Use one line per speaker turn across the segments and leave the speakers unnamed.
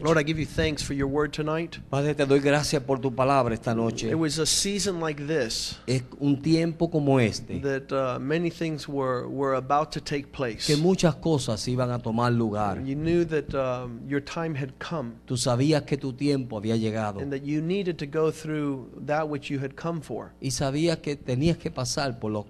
Lord, I give you thanks for your word tonight.
Padre, te doy gracias por tu palabra esta noche.
It was a season like this
Es un tiempo como este
that uh, many things were, were about to take place.
que muchas cosas iban a tomar lugar.
You knew that um, your time had come
Tú sabías que tu tiempo había llegado
and that you needed to go through that which you had come for.
y sabías que tenías que pasar por lo,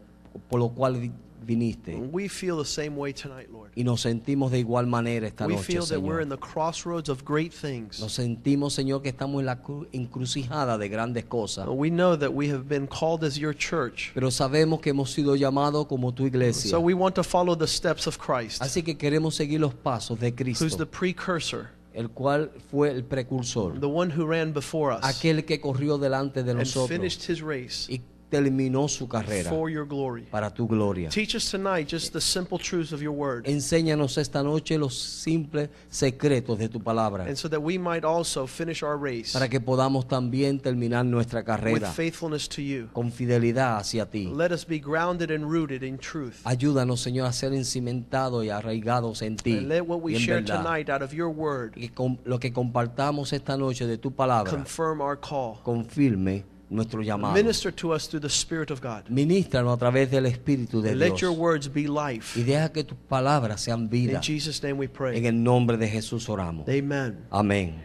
por lo cual viniste.
We feel the same way tonight, Lord.
Y nos sentimos de igual manera esta
We
noche,
feel that we're in
Señor.
the crossroads of great things.
Nos sentimos, Señor, que estamos en la cru- encrucijada de grandes cosas.
We know that we have been called as your church.
Pero sabemos que hemos sido llamados como tu iglesia.
So we want to follow the steps of Christ,
Así que queremos seguir los pasos de
who's the
Cristo,
precursor,
el cual fue el precursor,
the one who ran before us
aquel que corrió delante de
and
nosotros
finished his race
y terminó su carrera
for your glory.
para tu gloria.
Teach us tonight just the simple truths of your word.
Enséñanos esta noche los simples secretos de tu palabra
And so that we might also finish our race
para que podamos también terminar nuestra
with
carrera
faithfulness to you.
con fidelidad hacia ti.
Let us be grounded and rooted in truth.
Ayúdanos, Señor, a ser encimentados y arraigados en ti.
And let what we share
verdad.
tonight out of your word
Y con- lo que compartamos esta noche de tu palabra
confirm our call.
confirme nuestro llamado.
Minister to us through the Spirit of God.
Ministranos a través del Espíritu de
And let your words be life.
Y deja que tus palabras sean vida.
In Jesus' name we pray.
En el nombre de Jesús oramos.
Amen.
Amén.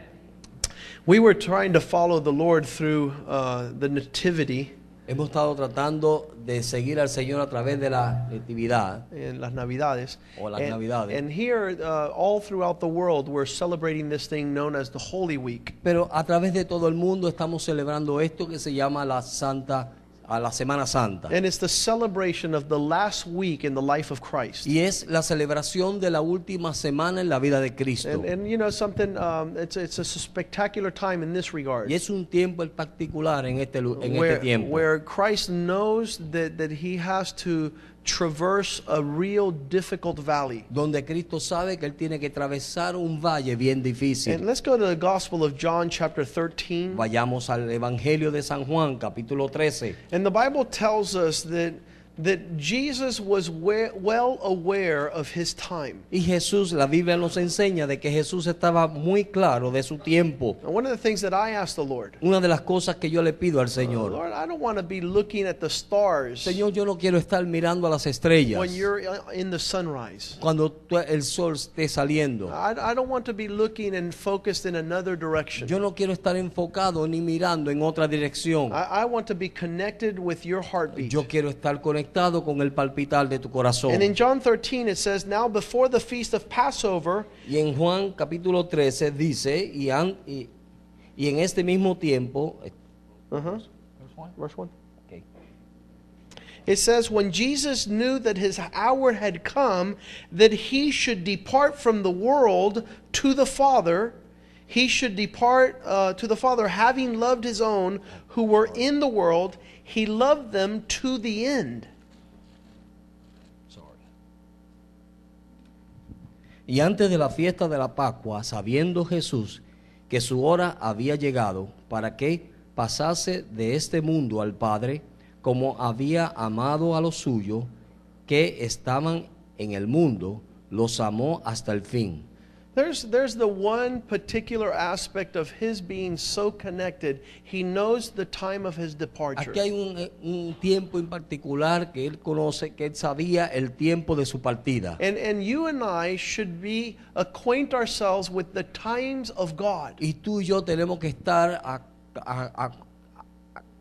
We were trying to follow the Lord through uh, the Nativity
Hemos estado tratando de seguir al Señor a través de la natividad.
in las Navidades.
O las
and,
Navidades.
and here, uh, all throughout the world, we're celebrating this thing known as the Holy Week.
Pero a través de todo el mundo estamos celebrando esto que se llama la Santa, a la Semana Santa.
And it's the celebration of the last week in the life of Christ.
Y es la celebración de la última semana en la vida de Cristo.
And, and you know something, um, it's, it's a spectacular time in this regard.
Y es un tiempo particular en este, en
where,
este tiempo.
where Christ knows that, that he has to traverse a real difficult valley.
donde Cristo sabe que Él tiene que atravesar un valle bien difícil.
And let's go to the Gospel of John, chapter 13.
Vayamos al Evangelio de San Juan, capítulo 13.
And the Bible tells us that, that Jesus was we- well aware of his time.
Y Jesús, la Biblia nos enseña de que Jesús estaba muy claro de su tiempo.
And one of the things that I asked the Lord,
Una de las cosas que yo le pido al Señor,
Lord, I don't want to be looking at the stars
Señor, yo no quiero estar mirando a las estrellas
when you're uh, in the sunrise.
cuando el sol esté saliendo.
I, I don't want to be looking and focused in another direction.
Yo no quiero estar enfocado ni mirando en otra dirección.
I, I want to be connected with your heartbeat.
Yo quiero estar conectado con el palpitar de tu corazón.
And in John 13 it says, Now before the feast of Passover,
Y en Juan capítulo 13 dice, y, an- y- y en este mismo tiempo,
uh-huh, verse 1.
Ok.
It says, When Jesus knew that his hour had come, that he should depart from the world to the Father, he should depart uh, to the Father, having loved his own who were in the world, he loved them to the end.
Y antes de la fiesta de la Pascua, sabiendo Jesús que su hora había llegado para que pasase de este mundo al Padre, como había amado a los suyos que estaban en el mundo, los amó hasta el fin.
There's, there's the one particular aspect of his being so connected. He knows the time of his departure.
Aquí hay un, un tiempo en particular que él conoce, que él sabía el tiempo de su partida.
And, and you and I should be acquaint ourselves with the times of God.
Y tú y yo tenemos que estar a- a- a-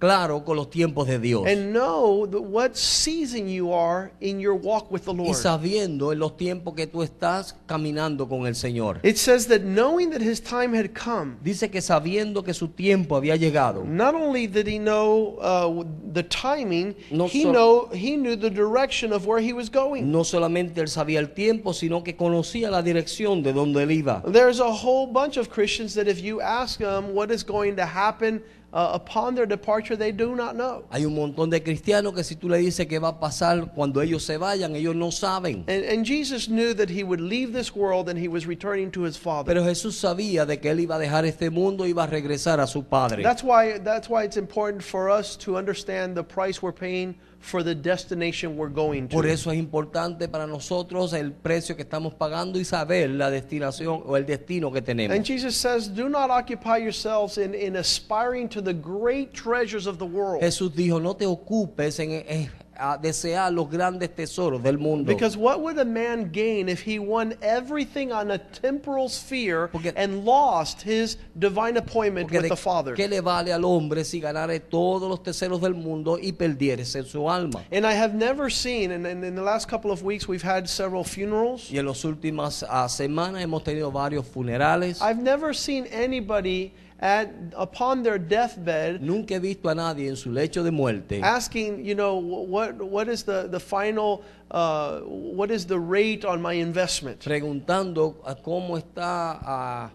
claro con los tiempos de Dios.
And know what season you are in your walk with the
y
Lord.
sabiendo en los tiempos que tú estás caminando con el Señor.
It says that knowing that his time had come,
Dice que sabiendo que su tiempo había llegado,
not only did he know uh, the timing,
No
he,
so-
know, he knew the direction of where he was going.
no solamente él sabía el tiempo, sino que conocía la dirección de donde él iba.
There's a whole bunch of Christians that if you ask them what is going to happen uh, upon their departure, they do not know.
Hay un montón de cristianos que si tú le dices qué va a pasar cuando ellos se vayan, ellos no saben.
And, and Jesus knew that he would leave this world and he was returning to his Father.
Pero Jesús sabía de que él iba a dejar este mundo y iba a regresar a su Padre.
That's why, that's why it's important for us to understand the price we're paying for the destination we're going to.
Por eso es importante para nosotros el precio que estamos pagando y saber la destinación o el destino que tenemos.
And Jesus says, Do not occupy yourselves in, in aspiring to the great treasures of the world.
Jesús dijo, no te ocupes en, en- a desear los grandes tesoros del mundo.
Because what would a man gain if he won everything on a temporal sphere
Porque-
and lost his divine appointment
Porque
with
de-
the Father?
¿Qué le vale al hombre si ganare todos los tesoros del mundo y perdiese su alma?
And I have never seen, and, and in the last couple of weeks we've had several funerals.
Y en las últimas ah, semanas hemos tenido varios funerales.
I've never seen anybody at upon their deathbed
Nunca he visto a nadie en su lecho de muerte
asking, you know, what what is the the final uh, what is the rate on my investment?
preguntando a cómo está ah,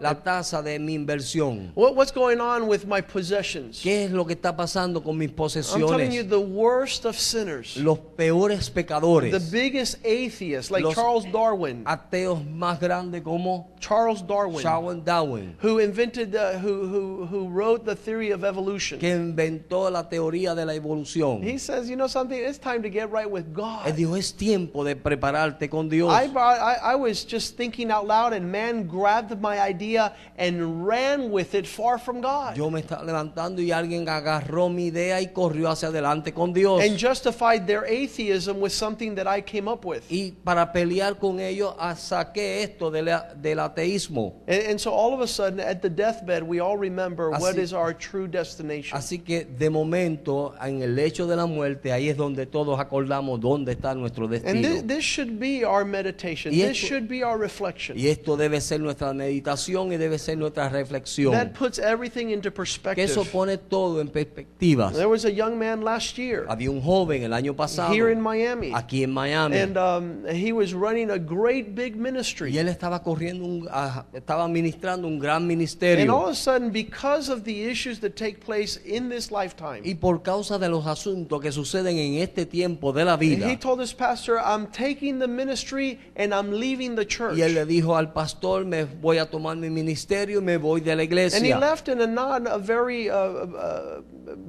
la tasa de mi inversión.
What, what's going on with my possessions?
¿Qué es lo que está pasando con mis
I'm telling you,
posesiones?
the worst of sinners,
Los peores
the
pecadores,
biggest atheists, like
Los-
Charles Darwin,
ateos más grandes como
Charles Darwin,
Charles Darwin,
who invented, uh, who who who wrote the theory of evolution.
que inventó la teoría de la evolución.
He says, you know something, it's time to get right with
Él
God.
dijo, es tiempo de prepararte con Dios.
I, brought, I, I was just thinking out loud, and man grabbed my idea and ran with it far from God
Yo me estaba levantando y alguien agarró mi idea y corrió hacia adelante con Dios.
and justified their atheism with something that I came up with.
Y para pelear con ellos, ah, saqué esto del, del ateísmo.
And, and so all of a sudden, at the deathbed, we all remember what
Así-
is our true destination.
Así que de momento, en el lecho de la muerte, ahí es donde todos acordamos dónde está nuestro
And
destino.
this, this should be our meditation.
Y
This
esto-
should be our reflection.
Y esto debe ser nuestra meditación y debe ser nuestra reflexión.
That puts everything into
Que eso
perspective.
pone todo en perspectivas.
There was a young man last year
Había un joven el año pasado
here in Miami,
aquí en Miami
and um, he was running a great big ministry.
y él estaba corriendo, un, estaba administrando un gran
And all
ministerio.
of a sudden, because of the issues that take place in this lifetime,
Y por causa de los asuntos que suceden en este tiempo de la
and
vida,
he told his pastor, I'm taking the ministry and I'm leaving the church.
y él le dijo al pastor, me voy a tomar mi ministerio y me voy de la
And he left in a not a very uh, uh,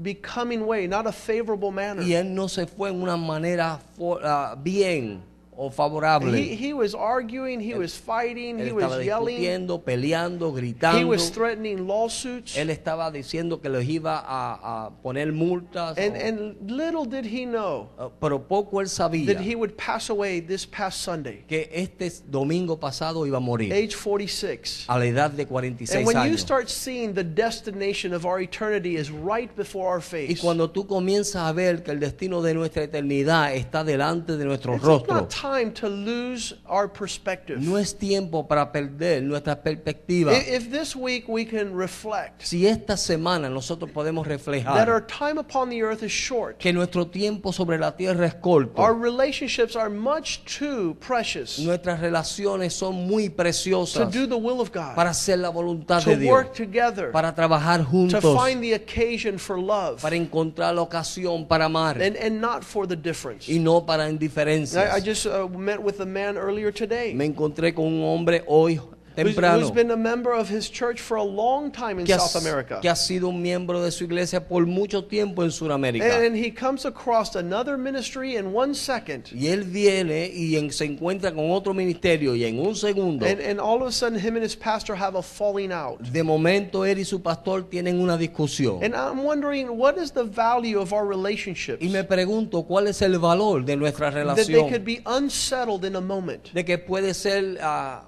becoming way, not a favorable manner.
Y él no se fue en una manera ah, bien o favorable.
He, he was arguing, he was fighting, he was yelling,
peleando,
he
gritando.
was threatening lawsuits.
Él estaba diciendo que les iba a, a poner multas.
And,
o-
and little did he know
pero poco él sabía
that he would pass away this past Sunday,
que este domingo pasado iba a morir
age 46.
a la edad de
And
46
when you
años.
start seeing the destination of our eternity is right before our
Y
face,
cuando tú comienzas a ver que el destino de nuestra eternidad está delante de nuestro
it's
rostro,
not time to lose our perspective.
no es tiempo para perder nuestra perspectiva.
If this week we can reflect
Si esta semana nosotros podemos
that our
reflejar
time upon the earth is short,
que nuestro tiempo sobre la tierra es corto,
our relationships are much too precious
nuestras relaciones son muy
to
preciosas
do the will of God,
para hacer la voluntad
to
de Dios,
work together,
para trabajar
to
juntos,
find the occasion for love,
para encontrar la ocasión para amar
and, and not for the difference.
y no para
I, I
indiferencias.
just uh, Uh, met with a man earlier today.
Me encontré con un hombre hoy temprano
who's been a member of his church for a long time in
que ha,
South America.
que ha sido un miembro de su iglesia por mucho tiempo en Sudamérica.
And, and he comes across another ministry in one second.
Y él viene y en- se encuentra con otro ministerio y en un segundo,
And, and all of a sudden, him and his pastor have a falling out.
de momento él y su pastor tienen una discusión.
And I'm wondering, what is the value of our relationships?
Y me pregunto cuál es el valor de nuestra
That they could
relación,
be unsettled in a moment.
de que puede ser
Deshechas.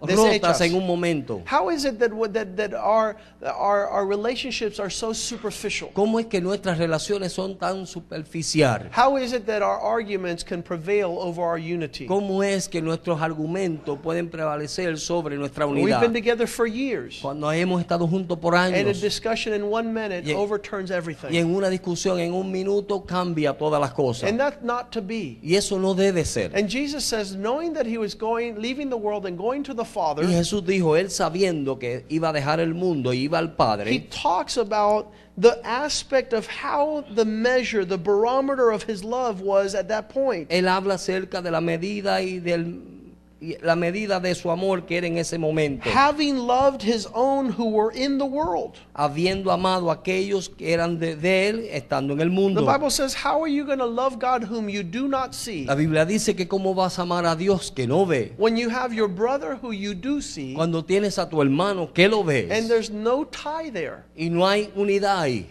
Rotas en un momento.
How is it that, that, that our, our, our relationships are so superficial?
¿Cómo es que nuestras relaciones son tan superficiales?
How is it that our arguments can prevail over our unity?
¿Cómo es que nuestros argumentos pueden prevalecer sobre nuestra
We've
unidad?
been together for years,
Cuando hemos estado juntos por
and a
años
discussion in one minute
Y-
overturns
y
everything.
en una discusión en un minuto cambia todas las cosas.
And that's not to be.
Y eso no debe ser.
And Jesus says, knowing that he was going, leaving the world and going to the Father,
Y Jesús dijo, él sabiendo que iba a dejar el mundo y iba al
he
Padre,
talks about the aspect of how the measure, the barometer of his love was at that point.
él habla acerca de la medida y del la medida de su amor que era en ese momento,
having loved his own who were in the world.
habiendo amado a aquellos que eran de, de él, estando en el
The
mundo.
Bible says, How are you going to love God whom you do not see
La Biblia dice que cómo vas a amar a Dios que no ve,
when you have your brother who you do see
cuando tienes a tu hermano que lo
and
ves
there's no tie there?
y no hay unidad ahí.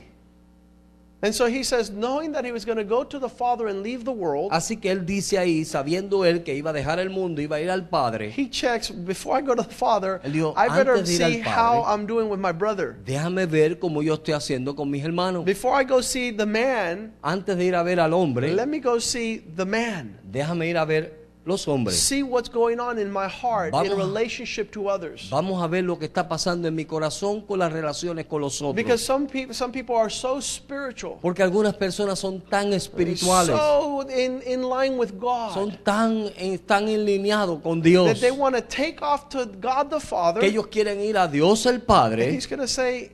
Así que él dice ahí, sabiendo él que iba a dejar el mundo, iba a ir al Padre,
he checks before I go to the Father,
Él dijo,
I better
antes de ir al
see
Padre,
how I'm doing with my brother.
déjame ver cómo yo estoy haciendo con mis hermanos.
Before I go see the man,
Antes de ir a ver al hombre,
let me go see the man.
déjame ir a ver los hombres.
See what's going on in my heart in
Vamos a-
relationship to others.
Vamos a ver lo que está pasando en mi corazón con las relaciones con los
Because
otros.
some people, some people are so spiritual,
Porque algunas personas son tan espirituales,
so in, in line with God,
son tan, en- tan alineados con Dios,
that they want to take off to God the Father.
que ellos quieren ir a Dios el
And
Padre.
he's going to say,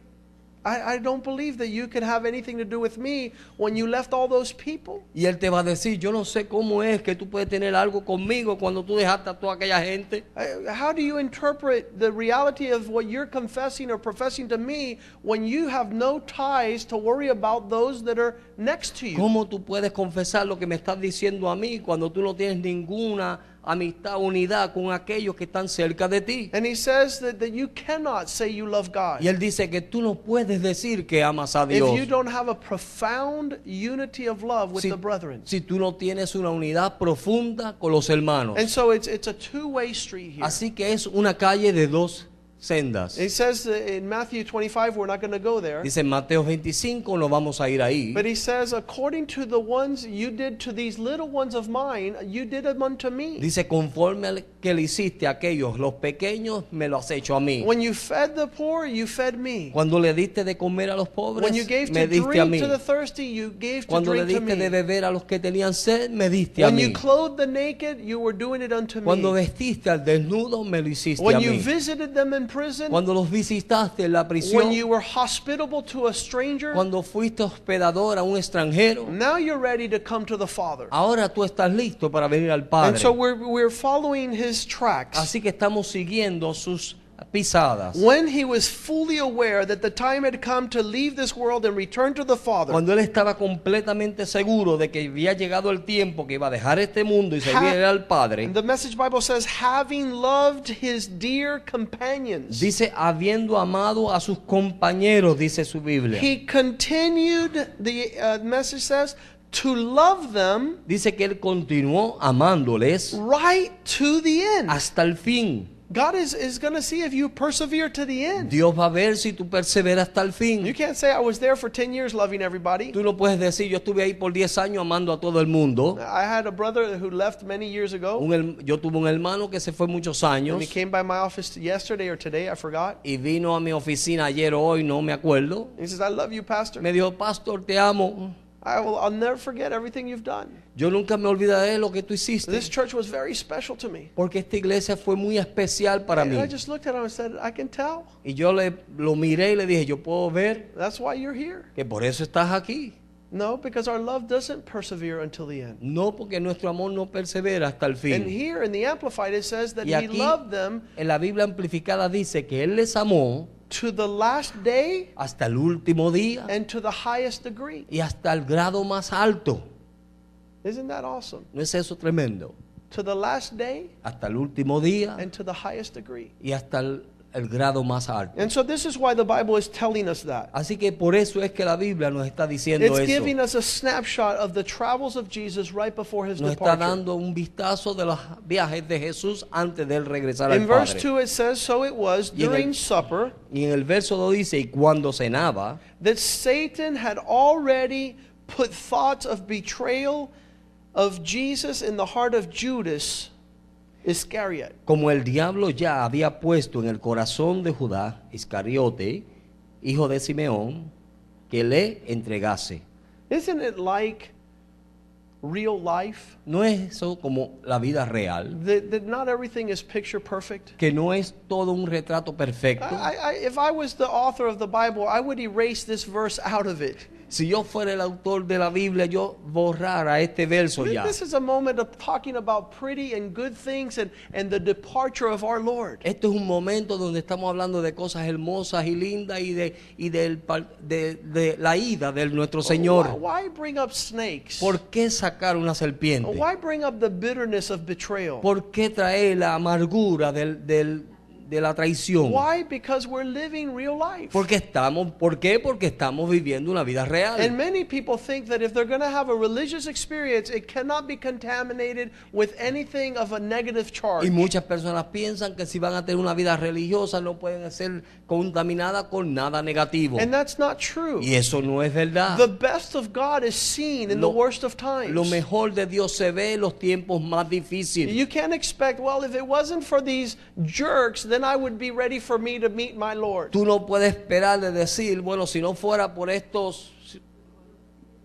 I, I don't believe that you could have anything to do with me when you left all those people.
Y Él te va a decir, yo no sé cómo es que tú puedes tener algo conmigo cuando tú dejaste a toda aquella gente.
How do you interpret the reality of what you're confessing or professing to me when you have no ties to worry about those that are next to you?
¿Cómo tú puedes confesar lo que me estás diciendo a mí cuando tú no tienes ninguna amistad, unidad con aquellos que están cerca de ti?
And he says that, that you cannot say you love God
Y Él dice que tú no puedes decir que amas a
if
Dios
you don't have a profound unity of love with
si,
the brethren.
si tú no tienes una unidad profunda con los hermanos.
And so it's, it's a two-way street here.
Así que es una calle de dos sendas.
It says in Matthew 25, we're not going to go there.
Dice en Mateo 25, no vamos a ir ahí.
But he says, according to the ones you did to these little ones of mine, you did them unto me.
Dice, conforme al que le hiciste a aquellos, los pequeños, me lo has hecho a mí.
When you fed the poor, you fed me.
Cuando le diste de comer a los pobres,
When you gave
me
to
diste a
drink
mí.
to the thirsty, you gave to
Cuando le
drink to
diste de
me.
beber a los que tenían sed, me diste a mí.
When you clothed the naked, you were doing it unto
Cuando
me.
vestiste al desnudo, me lo hiciste a mí.
When you visited them in prison,
Cuando los visitaste en la
when
prisión,
you were hospitable to a stranger,
cuando fuiste hospedador a un extranjero,
now you're ready to come to the Father.
ahora tú estás listo para venir al
And
Padre.
so we're, we're following his tracks.
Así que estamos siguiendo sus pisadas.
When he was fully aware that the time had come to leave this world and return to the Father,
Cuando él estaba completamente seguro de que había llegado el tiempo que iba a dejar este mundo y se
Ha-
iba a ir al Padre,
the Message Bible says, having loved his dear companions,
dice habiendo amado a sus compañeros, dice su Biblia.
he continued, the uh, message says, to love them
Dice que él continuó amándoles
right to the end.
hasta el fin.
God is, is going to see if you persevere to the end.
Dios va a ver si tú perseveras hasta el
You
fin.
can't say, I was there for 10 years loving everybody.
Tú no puedes decir, yo estuve ahí por 10 años amando a todo el mundo.
I had a brother who left many years ago,
Un yo tuve un hermano que se fue muchos
and
años
he came by my office yesterday or today, I forgot.
y vino a mi oficina ayer o hoy, no me acuerdo.
He says, I love you, Pastor.
Me dijo, pastor, te amo.
I will, I'll never forget everything you've done.
Yo nunca me olvidaré de lo que tú hiciste.
This church was very special to me.
Porque esta iglesia fue muy especial para
And
mí.
I just looked at him and said, I can tell.
Y yo le, lo miré y le dije, yo puedo ver
That's why you're here.
que por eso estás aquí.
No, because our love doesn't persevere until the end.
No porque nuestro amor no persevera hasta el
And
fin.
here in the Amplified, it says that
Y
he
aquí
loved them
en la Biblia amplificada dice que Él les amó
to the last day
hasta el último día
and to the highest degree.
y hasta el grado más alto.
Isn't that awesome?
¿No es eso tremendo?
To the last day
Hasta el último día
and to the highest degree.
y hasta el, el grado más alto.
And so this is why the Bible is telling us that.
Así que por eso es que la Biblia nos está diciendo
It's
eso.
giving us a snapshot of the travels of Jesus right before his
Nos está
departure.
dando un vistazo de los viajes de Jesús antes de él regresar
In
al
verse 2 it says, So it was
Y el-
during supper
Y en el verso 2 dice, y cuando cenaba,
that Satan had already put thoughts of betrayal of Jesus in the heart of Judas Iscariot.
como el diablo ya había puesto en el corazón de Judá, Iscariote, hijo de Simeón, que le entregase.
Isn't it like real life?
No es eso como la vida real,
That, that not everything is picture perfect?
que no es todo un retrato perfecto.
I, I, if I was the author of the Bible, I would erase this verse out of it.
Si yo fuera el autor de la Biblia, yo borrara este verso ya.
This is a moment of talking about pretty and good things and, and the departure of our Lord.
Esto es un momento donde estamos hablando de cosas hermosas y lindas y de, y del de, de la ida de nuestro Señor.
Why, why bring up snakes?
¿Por qué sacar una serpiente?
Why bring up the bitterness of betrayal?
¿Por qué traer la amargura del, del- de la traición?
Why? Because we're living real life.
Porque estamos, ¿Por qué? Porque estamos viviendo una vida real.
And many people think that if they're going to have a religious experience, it cannot be contaminated with anything of a negative charge.
Y muchas personas piensan que si van a tener una vida religiosa no pueden ser contaminadas con nada negativo.
And that's not true.
Y eso no es verdad.
The best of God is seen in
Lo-
the worst of times.
Lo mejor de Dios se ve en los tiempos más difíciles.
You can't expect, well, if it wasn't for these jerks, then Would be ready for me to meet my Lord.
Tú no puedes esperar de decir, bueno, si no fuera por estos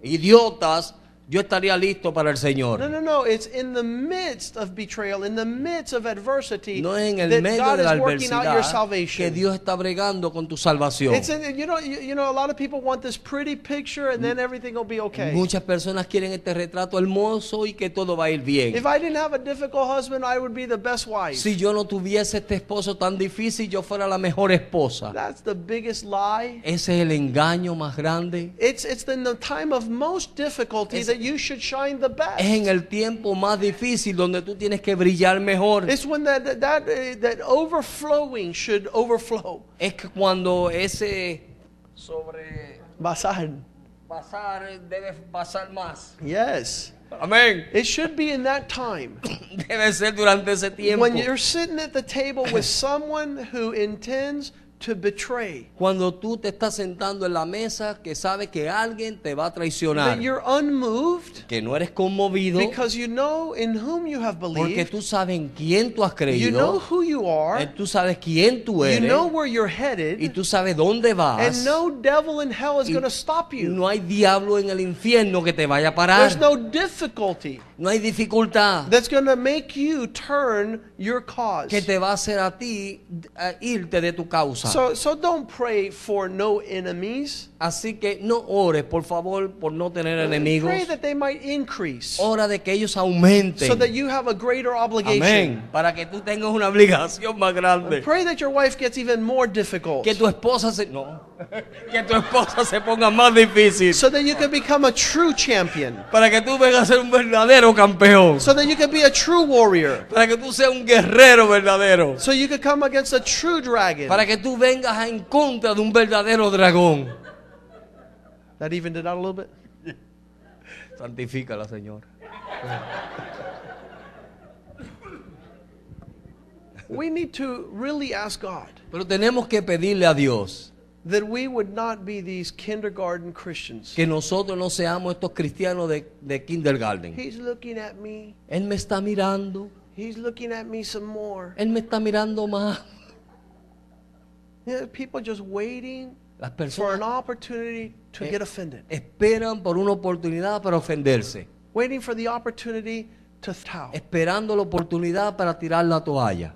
idiotas, yo estaría listo para el Señor.
No, no, no. It's in the midst of betrayal, in the midst of adversity,
No es en el
that
medio
God
de la
is working out your
adversidad que
salvation.
Dios está bregando con tu salvación.
It's in, you know, you, you know, a lot of people want this pretty picture, and then everything will be okay.
Muchas personas quieren este retrato hermoso y que todo va a ir bien.
If I didn't have a difficult husband, I would be the best wife.
Si yo no tuviese este esposo tan difícil, yo fuera la mejor esposa.
That's the biggest lie.
Ese es el engaño más grande.
It's it's in the time of most difficulty
Es-
that you should shine the best.
Es en el tiempo más difícil donde tú tienes que brillar mejor.
It's when that that that, uh, that overflowing should overflow.
Es que cuando ese sobre
Basar.
pasar debe pasar más.
Yes.
Amén.
It should be in that time.
Debe ser durante ese tiempo.
When you're sitting at the table with someone who intends to betray,
Cuando tú te estás sentando en la mesa que sabes que alguien te va a traicionar.
that you're unmoved
Que no eres conmovido
because you know in whom you have
porque
believed,
tú sabes en quién tú has
you know
creído.
who you
eh,
are,
Tú sabes quién tú
you
eres.
know where you're
Y
headed,
tú sabes dónde vas.
and no devil in hell is
Y
going to stop you.
No hay diablo en el infierno que te vaya a parar.
There's no difficulty
No hay dificultad
that's going to make you turn your cause.
que te va a hacer a ti irte de tu causa.
So, so don't pray for no enemies.
Así que no ores, por favor, por no tener enemigos.
Pray that they might increase
Ora de que ellos aumenten.
so that you have a greater obligation.
Amén. Para que tú tengas una obligación más grande.
Pray that your wife gets even more difficult
Que tu esposa se no, que tu esposa se ponga más difícil.
so that you can become a true champion,
Para que tú vengas a ser un verdadero campeón.
so that you can be a true warrior,
Para que tú seas un guerrero verdadero.
so you can come against a true dragon.
Para que tú vengas en contra de un verdadero dragón.
That evened it out a little bit.
Santifícala, Señor.
We need to really ask God
Pero tenemos que pedirle a Dios
that we would not be these kindergarten Christians.
que nosotros no seamos estos cristianos de, de kindergarten.
He's looking at me.
Él me está mirando.
He's looking at me some more.
Él me está mirando más.
People just waiting
Las
for an
personas
opportunity to
Eh.
get offended,
esperan por una oportunidad para ofenderse.
waiting for the opportunity to towel.
Esperando la oportunidad para tirar la toalla.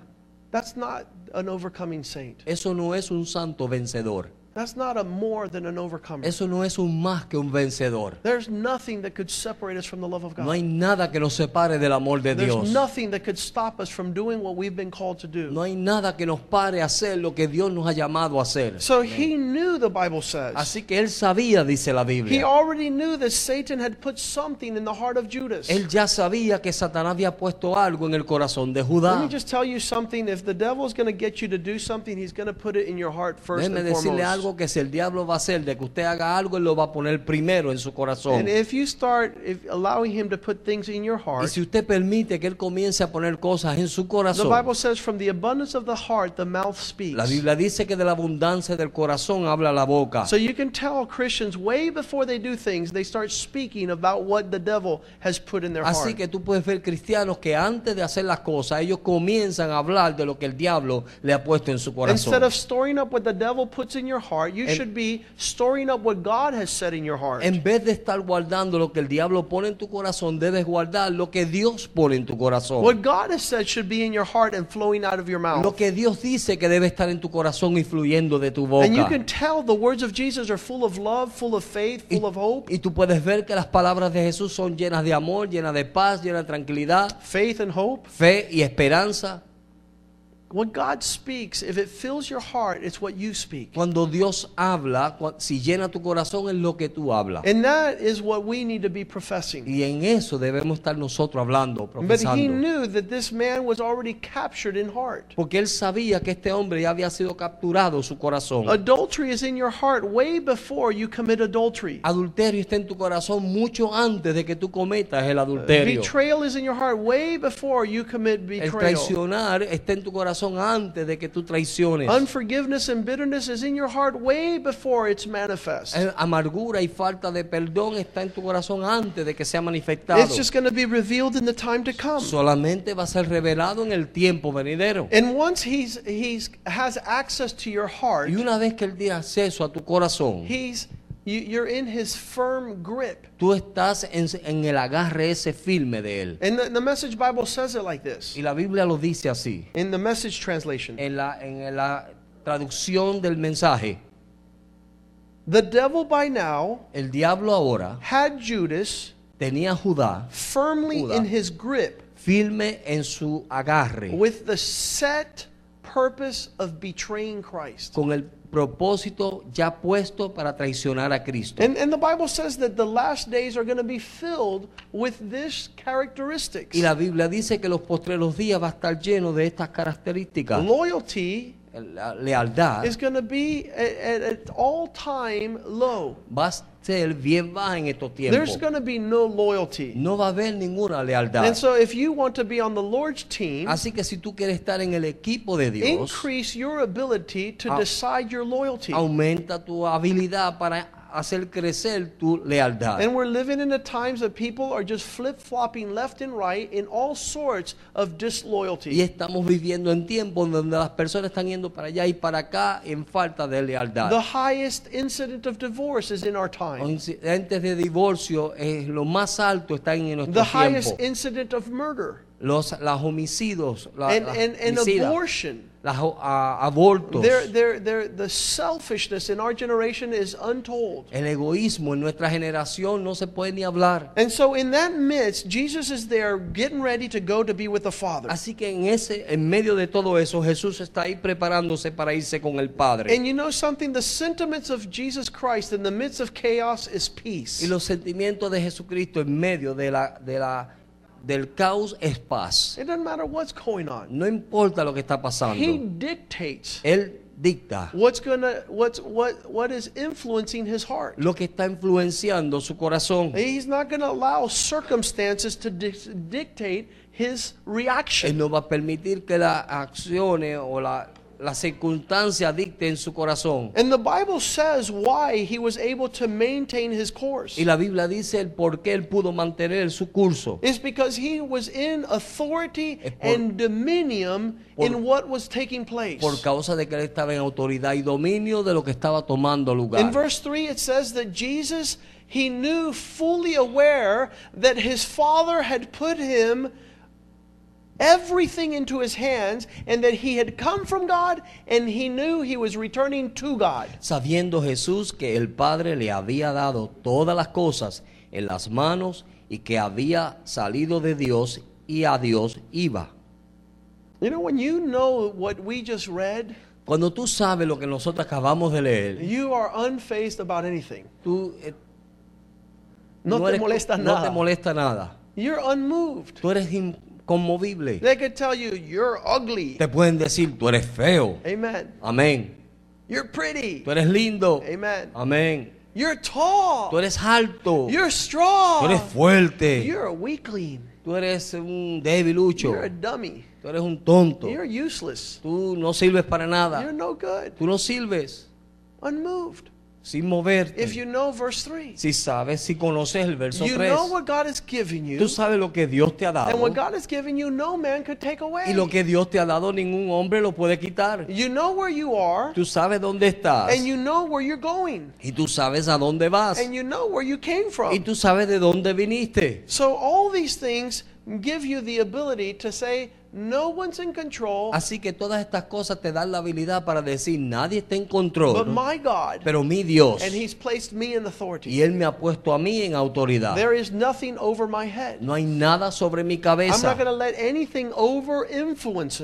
That's not an overcoming saint.
Eso no es un santo vencedor.
That's not a more than an overcomer.
Eso no es un más que un vencedor.
There's nothing that could separate us from the love of
No hay
God.
nada que nos separe del amor de
There's
Dios.
nothing that could stop us from doing what we've been called to do.
No hay nada que nos pare a hacer lo que Dios nos ha llamado a hacer.
So he knew, the Bible says.
Así que él sabía, dice la
He
Biblia.
already knew that Satan had put something in the heart of Judas.
Él ya sabía que Satanás había puesto algo en el corazón de
Let
Judá.
me just tell you something. If the devil is going to get you to do something, he's going to put it in your heart first
Déjeme
and foremost.
Algo que si el diablo va a hacer de que usted haga algo, él lo va a poner primero en su corazón.
And if you start if, allowing him to put things in your
Y si usted permite que él comience a poner cosas en su
the
corazón,
Bible says, from the abundance of the heart, the mouth speaks.
la Biblia dice que de la abundancia del corazón habla la boca.
So you can tell Christians way before they do things, they start speaking about what the devil has put in their
Así
heart.
que tú puedes ver cristianos que antes de hacer las cosas, ellos comienzan a hablar de lo que el diablo le ha puesto en su
Instead
corazón.
of storing up what the devil puts in your heart, you
En-
should be storing up what God has said in your heart.
En vez de estar guardando lo que el diablo pone en tu corazón, debes guardar lo que Dios pone en tu corazón.
what God has said should be in your heart and flowing out of your mouth.
Lo que Dios dice que debe estar en tu corazón y fluyendo de tu boca.
and you can tell the words of Jesus are full of love, full of faith,
y,
full of hope,
y tú puedes ver que las palabras de Jesús son llenas de amor, llenas de paz, llenas de tranquilidad,
faith and hope.
fe y esperanza.
What God speaks, if it fills your heart, it's what you speak.
Cuando Dios habla, si llena tu corazón es lo que tú hablas.
And that is what we need to be professing.
Y en eso debemos estar nosotros hablando,
But he
profesando.
knew that this man was already captured in heart.
Porque él sabía que este hombre ya había sido capturado su corazón.
Adultery is in your heart way before you commit adultery.
Adulterio está en tu corazón mucho antes de que tú cometas el adulterio.
Betrayal is in your heart way before you commit
El
betrayal.
traicionar está en tu corazón antes de que tú traiciones.
Unforgiveness and bitterness is in your heart way before it's manifest.
El amargura y falta de perdón está en tu corazón antes de que sea manifestado.
It's just going to be revealed in the time to come.
Solamente va a ser revelado en el tiempo venidero.
And once he's he's has access to your heart,
Y una vez que él tiene acceso a tu corazón,
he's you're in his firm grip.
tú estás en, en el agarre ese firme de él.
And the, the Message Bible says it like this.
Y la Biblia lo dice así.
In the Message translation,
En la, en la traducción del mensaje,
the devil by now
el diablo ahora
had Judas
tenía Judá
firmly
Judá.
in his grip
firme en su agarre
with the set purpose of betraying Christ.
con el propósito ya puesto para traicionar a Cristo.
And, and the Bible says that the last days are going to be filled with this characteristics.
Y la Biblia dice que los postreros días va a estar lleno de estas características.
Loyalty
La lealtad
is going to be at, at, at all time low.
va a ser bien baja en estos
There's going to be no loyalty.
No va a haber ninguna lealtad.
And so if you want to be on the Lord's team,
Así que si tú quieres estar en el equipo de Dios,
increase your ability to decide your loyalty.
aumenta tu habilidad para hacer crecer tu lealtad.
And we're living in the times that people are just flip-flopping left and right in all sorts of
Y
disloyalty.
estamos viviendo en tiempos donde las personas están yendo para allá y para acá en falta de lealtad.
The highest incident of divorce is in our time.
incidentes de divorcio es lo más alto están en nuestro
The highest incident of murder
Los los homicidios, la-
and,
las
and, and
homicidas,
abortion.
las o- a- abortos,
They're, they're, they're, the selfishness in our generation is untold.
el egoísmo en nuestra generación no se puede ni hablar.
And so in that midst, Jesus is there getting ready to go to be with the Father.
Así que en ese, en medio de todo eso, Jesús está ahí preparándose para irse con el Padre.
And you know something? The sentiments of Jesus Christ in the midst of chaos is peace.
Y los sentimientos de Jesucristo en medio de la, de la, del caos es paz.
It doesn't matter what's going on.
No importa lo que está
He
pasando.
dictates
Él dicta
what's gonna what's what what is influencing his heart.
lo que está influenciando su corazón.
He's not gonna allow circumstances to dic- dictate his
Él
reaction.
no va a permitir que las acciones o la- las circunstancias dicten su corazón.
And the Bible says why he was able to maintain his course.
Y la Biblia dice el por qué él pudo mantener su curso.
It's because he was in authority
por-
and dominion
por-
in what was taking place.
Por causa de que él estaba en autoridad y dominio de lo que estaba tomando
In
lugar.
verse 3, it says that Jesus, he knew fully aware that his Father had put him everything into his hands and that he had come from God and he knew he was returning to God.
Sabiendo Jesús que el Padre le había dado todas las cosas en las manos y que había salido de Dios y a Dios iba.
You know, when you know what we just read,
Cuando tú sabes lo que nosotros acabamos de leer,
you are unfazed about anything.
tú eh,
No, te
eres-
molesta
no
nada.
te molesta nada.
You're unmoved.
Tú eres inconmovible.
They could tell you, you're ugly.
Te pueden decir, tú eres feo.
Amen.
Amén.
You're pretty.
Tú eres lindo.
Amen.
Amén.
You're tall.
Tú eres alto.
You're strong.
Tú eres fuerte.
You're a weakling.
Tú eres un debilucho.
You're a dummy.
Tú eres un tonto.
You're useless.
Tú no sirves para
You're
nada.
no good.
Tú no sirves.
Unmoved.
Sin moverte.
if you know verse 3.
si sabes, si conoces el verso
You
3,
know what God has given you,
tú sabes lo que Dios te ha dado.
and what God has given you, no man could take away.
Y lo que Dios te ha dado, ningún hombre lo puede quitar.
You know where you are,
Tú sabes dónde estás.
and you know where you're going,
Y tú sabes a dónde vas.
and you know where you came from.
Y tú sabes de dónde viniste.
So all these things give you the ability to say, no one's in control,
Así que todas estas cosas te dan la habilidad para decir, nadie está en
but
control,
my God,
pero mi Dios.
and He's placed me in authority.
Y Él me ha puesto a mí en autoridad.
There is nothing over my head.
No hay nada sobre mi
I'm
cabeza.
not going to let anything over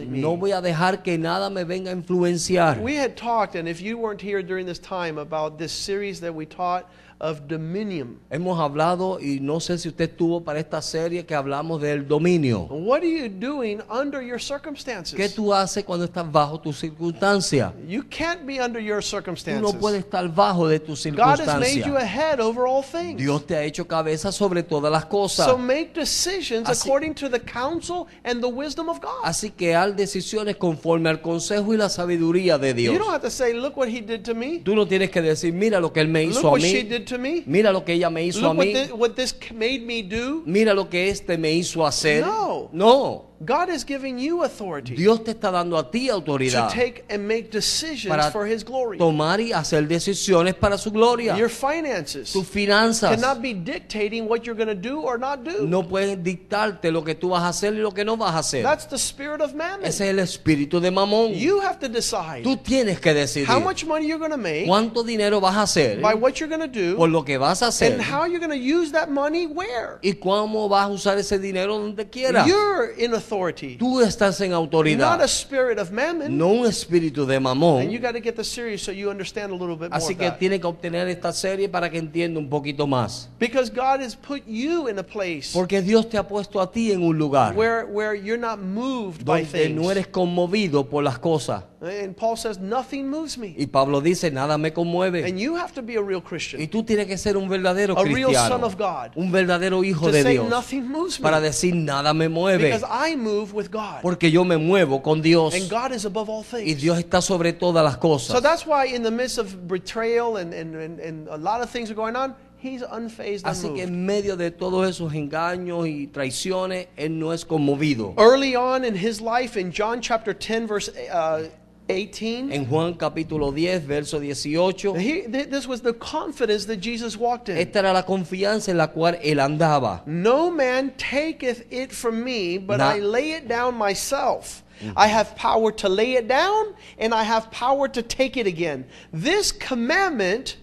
me.
No voy a dejar que nada me venga a influenciar.
We had talked, and if you weren't here during this time, about this series that we taught of dominion.
Hemos hablado, y no sé si usted estuvo para esta serie que hablamos del dominio.
What are you doing under your circumstances?
¿Qué tú haces cuando estás bajo tus circunstancias?
You can't be under your
Tú
circumstances.
no puedes estar bajo de tus
God has made you
circunstancias.
a head over all things.
Dios te ha hecho cabeza sobre todas las cosas.
So make decisions
Así-
according to the counsel and the wisdom of God.
Así que haz decisiones conforme al consejo y la sabiduría de Dios.
You don't have to say, look what he did to me.
Tú no tienes que decir, mira lo que Él me
Look
hizo a
what she did to me.
Mira lo que ella me hizo a
Look what,
mí.
thi- what this made me do.
Mira lo que este me hizo hacer.
No.
No.
God is giving you authority
Dios te está dando a ti
to
autoridad
take and make decisions
para
for his glory.
tomar y hacer decisiones para su gloria.
Your finances
Tus finanzas
cannot be dictating what you're going to do or not do.
no pueden dictarte lo que tú vas a hacer y lo que no vas a hacer.
That's the spirit of mammon.
Ese es el espíritu de mamón.
You have to decide
Tú tienes que decidir
how much money you're going to make
cuánto dinero vas a hacer
by what you're going to do
por lo que vas a hacer
and how you're going to use that money where.
y cómo vas a usar ese dinero donde quieras.
You're in authority,
Tú estás en
not a
autoridad,
spirit of mammon.
no un espíritu de
And you
mamón.
got to get the series so you understand a little bit more
Así
of
que tiene que obtener esta serie para que entienda un poquito más.
Because God has put you in a place
Porque Dios te ha puesto a ti en un lugar
where, where you're not moved by
donde no
things.
eres conmovido por las cosas.
And Paul says, nothing moves me.
Y Pablo dice, nada me conmueve.
And you have to be a real
Y
Christian.
tú tienes que ser un verdadero
A real son
cristiano,
of God.
un verdadero hijo
To
de
say
Dios,
nothing moves me.
para decir nada me mueve,
Because I move with God.
porque yo me muevo con Dios
And God is above all
y
things.
Dios está sobre todas las
So
cosas.
that's why in the midst of betrayal and, and, and, and a lot of things are going on, he's unfazed,
Así que en medio de todos esos engaños y traiciones, Él no es conmovido.
Early on in his life, in John chapter 10, verse uh, 18,
En Juan capítulo 10, verso 18,
he, th- this was the confidence that Jesus walked in.
esta era la confianza en la cual Él andaba.
No man taketh it from me, but
Na-
I lay it down myself. I have power to lay it down, and I have power to take it again. This commandment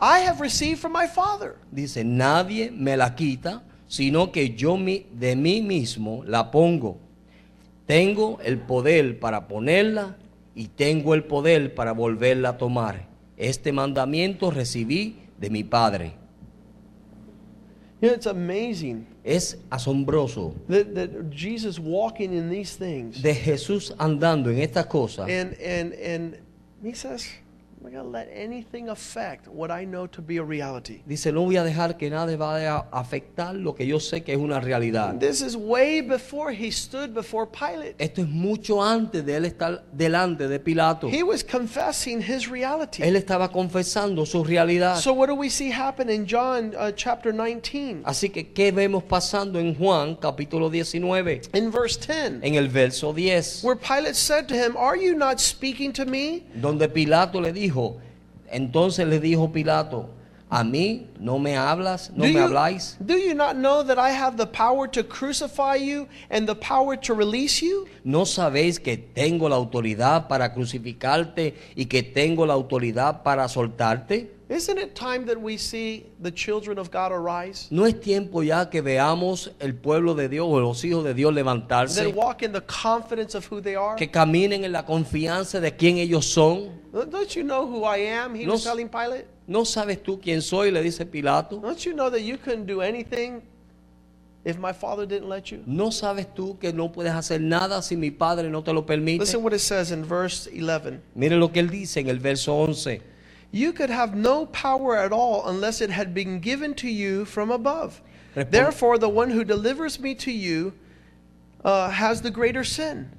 I have received from my Father.
Dice, nadie me la quita, sino que yo mi- de mí mismo la pongo. Tengo el poder para ponerla y tengo el poder para volverla a tomar. Este mandamiento recibí de mi Padre.
You know, it's amazing
Es asombroso
that, that Jesus walking in these things.
de Jesús andando en estas cosas.
And, and, and he says, I'm not going to let anything affect what I know to be a reality.
Dice, no voy a dejar que nada vaya a afectar lo que yo sé que es una realidad.
This is way before he stood before Pilate.
Esto es mucho antes de él estar delante de Pilato.
He was confessing his reality.
Él estaba confesando su realidad.
So what do we see happen in John uh, chapter 19?
Así que, ¿qué vemos pasando en Juan capítulo 19?
In verse 10,
En el verso 10,
where Pilate said to him, Are you not speaking to me?
donde Pilato le dijo, entonces le dijo Pilato, a mí no me hablas, no
do,
me
you,
habláis.
do you not know that I have the power to crucify you and the power to release you?
¿No sabéis que tengo la autoridad para crucificarte y que tengo la autoridad para soltarte?
Isn't it time that we see the children of God arise?
¿No es tiempo ya que veamos el pueblo de Dios o los hijos de Dios levantarse? Que caminen en la confianza de quién ellos son.
Don't you know who I am? He
No
was
s-
telling Pilate.
¿No sabes tú quién soy? Le dice Pilato.
Don't you know that you couldn't do anything if my father didn't let you?
¿No sabes tú que no puedes hacer nada si mi padre no te lo permite?
Listen what it says in verse 11.
Mire lo que él dice en el verso 11.
You could have no power at all unless it had been given to you from above. Therefore, the one who delivers me to you uh, has the greater sin.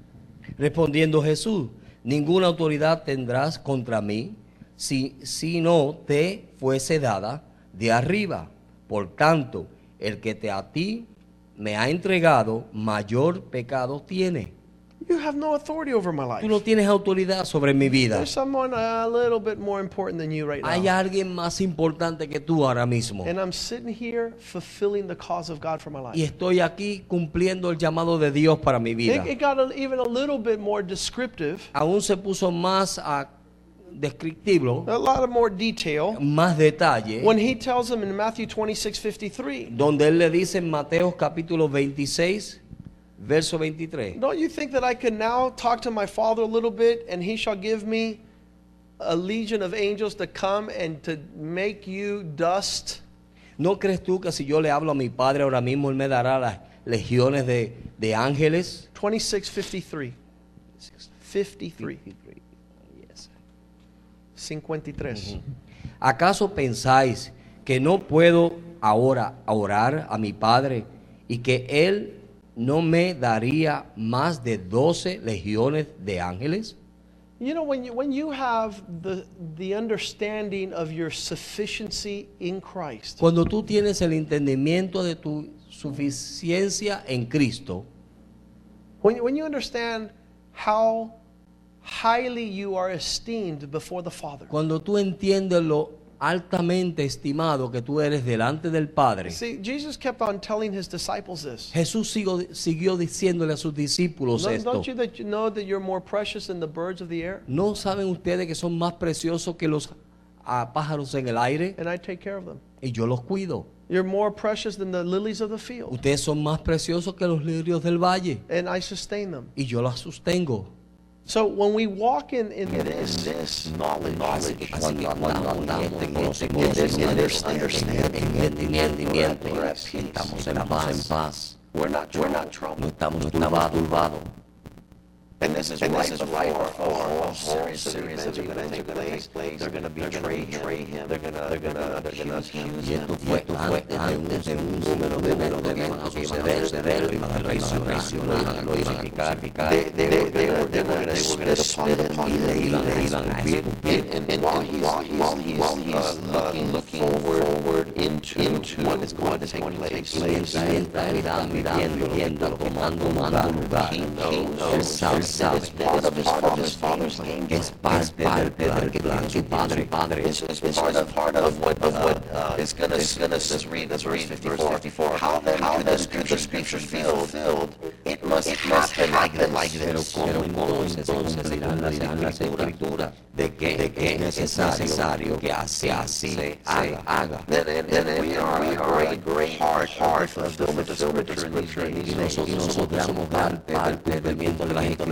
Respondiendo Jesús, ninguna autoridad tendrás contra mí si, si no te fuese dada de arriba. Por tanto, el que te a ti me ha entregado, mayor pecado tiene.
You have no authority over my life.
Tú no tienes autoridad sobre mi vida.
There's someone a little bit more important than you right
Hay
now.
alguien más importante que tú ahora mismo.
And I'm sitting here fulfilling the cause of God for my
Y
life.
estoy aquí cumpliendo el llamado de Dios para mi vida.
It, it got a, even a little bit more descriptive,
Aún se puso más a descriptivo,
a lot of more detail,
más detalle,
when he tells them in Matthew 26 53,
donde él le dice en Mateo capítulo 26, verso 23.
Don't you think that I can now talk to my Father a little bit and he shall give me a legion of angels to come and to make you dust?
¿No crees tú que si yo le hablo a mi padre ahora mismo, él me dará las legiones de, de ángeles?
26 53. 53.
Yes.
53.
¿Acaso pensáis que no puedo ahora orar a mi Padre y que Él no me daría más de doce legiones de ángeles?
You know, when you, when you have the, the understanding of your sufficiency in Christ,
Cuando tú tienes el entendimiento de tu suficiencia en Cristo,
when, when you understand how highly you are esteemed before the Father.
cuando tú entiendes lo altamente estimado que tú eres delante del Padre,
See, Jesus kept on telling his disciples this.
Jesús sigo- siguió diciéndole a sus discípulos
Don't,
esto.
don't you that you know that you're more precious than the birds of the air?
¿No saben ustedes que son más preciosos que los ah, pájaros en el aire?
And I take care of them.
Y yo los cuido.
You're more precious than the lilies of the field.
Ustedes son más preciosos que los lirios del valle.
And I sustain them.
Y yo los sostengo.
So when we walk in, in this,
this knowledge, knowledge
Así que
cuando
cuando
andamos
andamos
en
en
este
este
conocimiento, en este entendimiento,
entendimiento,
we're at peace,
estamos en
estamos en
paz.
paz. We're not, we're not troubled.
No estamos turbados.
And this is
And
right
this is
before
right
a whole series
series
of events are going to take place. They're going to betray him. They're going to, they're going to, they're going to accuse
Y
him.
esto fue antes de un, número de eventos que iban a suceder, lo iban a traicionar, a crucificar.
They, were, going to spit upon him
Y
and they
iban a escupir.
and, while he's, while he's, while he's uh, looking, looking forward into, into what is going to take place,
Y está mirando, viendo, tomando, tomando lugar,
he knows
sabe,
it's part of his, part of his father's game.
que es parte del plan que padre. padre.
It's, it's part of part of what of what uh, is is gonna let's read let's read verse 54. How then how then could the scriptures be fulfilled? It must it must happen like this. Like
Pero
this.
cómo entonces cumplirán las escrituras de que, que es necesario que así, así se haga, haga.
Then, then, then we are we are a great part of the fulfillment of scripture
Y nosotros somos gran parte del de las